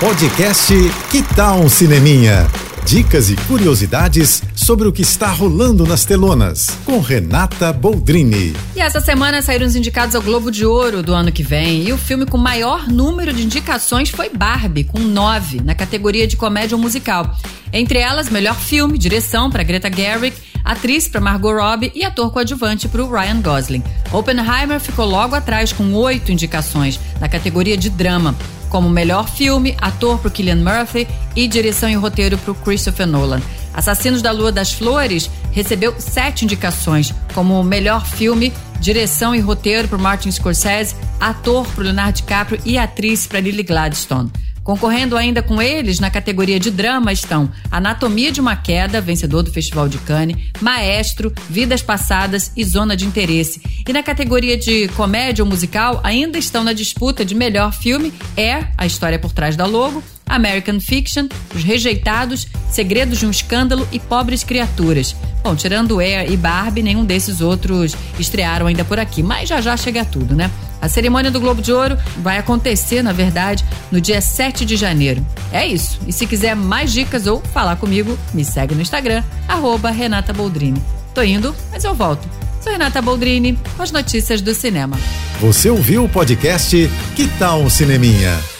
Podcast Que Tal um Cineminha? Dicas e curiosidades sobre o que está rolando nas telonas, com Renata Boldrini. E essa semana saíram os indicados ao Globo de Ouro do ano que vem. E o filme com maior número de indicações foi Barbie, com nove, na categoria de comédia ou musical. Entre elas, melhor filme, direção para Greta Gerwig, atriz para Margot Robbie e ator coadjuvante para o Ryan Gosling. Oppenheimer ficou logo atrás com oito indicações, na categoria de drama como melhor filme, ator para Killian Murphy e direção e roteiro para Christopher Nolan. Assassinos da Lua das Flores recebeu sete indicações, como melhor filme, direção e roteiro para Martin Scorsese, ator para Leonardo DiCaprio e atriz para Lily Gladstone. Concorrendo ainda com eles na categoria de drama estão Anatomia de uma Queda, vencedor do Festival de Cannes, Maestro, Vidas Passadas e Zona de Interesse. E na categoria de comédia ou musical ainda estão na disputa de melhor filme Air, a história por trás da logo, American Fiction, Os Rejeitados, Segredos de um Escândalo e Pobres Criaturas. Bom, tirando Air e Barbie, nenhum desses outros estrearam ainda por aqui, mas já já chega tudo, né? A cerimônia do Globo de Ouro vai acontecer, na verdade, no dia 7 de janeiro. É isso. E se quiser mais dicas ou falar comigo, me segue no Instagram, arroba Renata Boldrini. Tô indo, mas eu volto. Sou Renata Boldrini, com as notícias do cinema. Você ouviu o podcast Que Tal um Cineminha?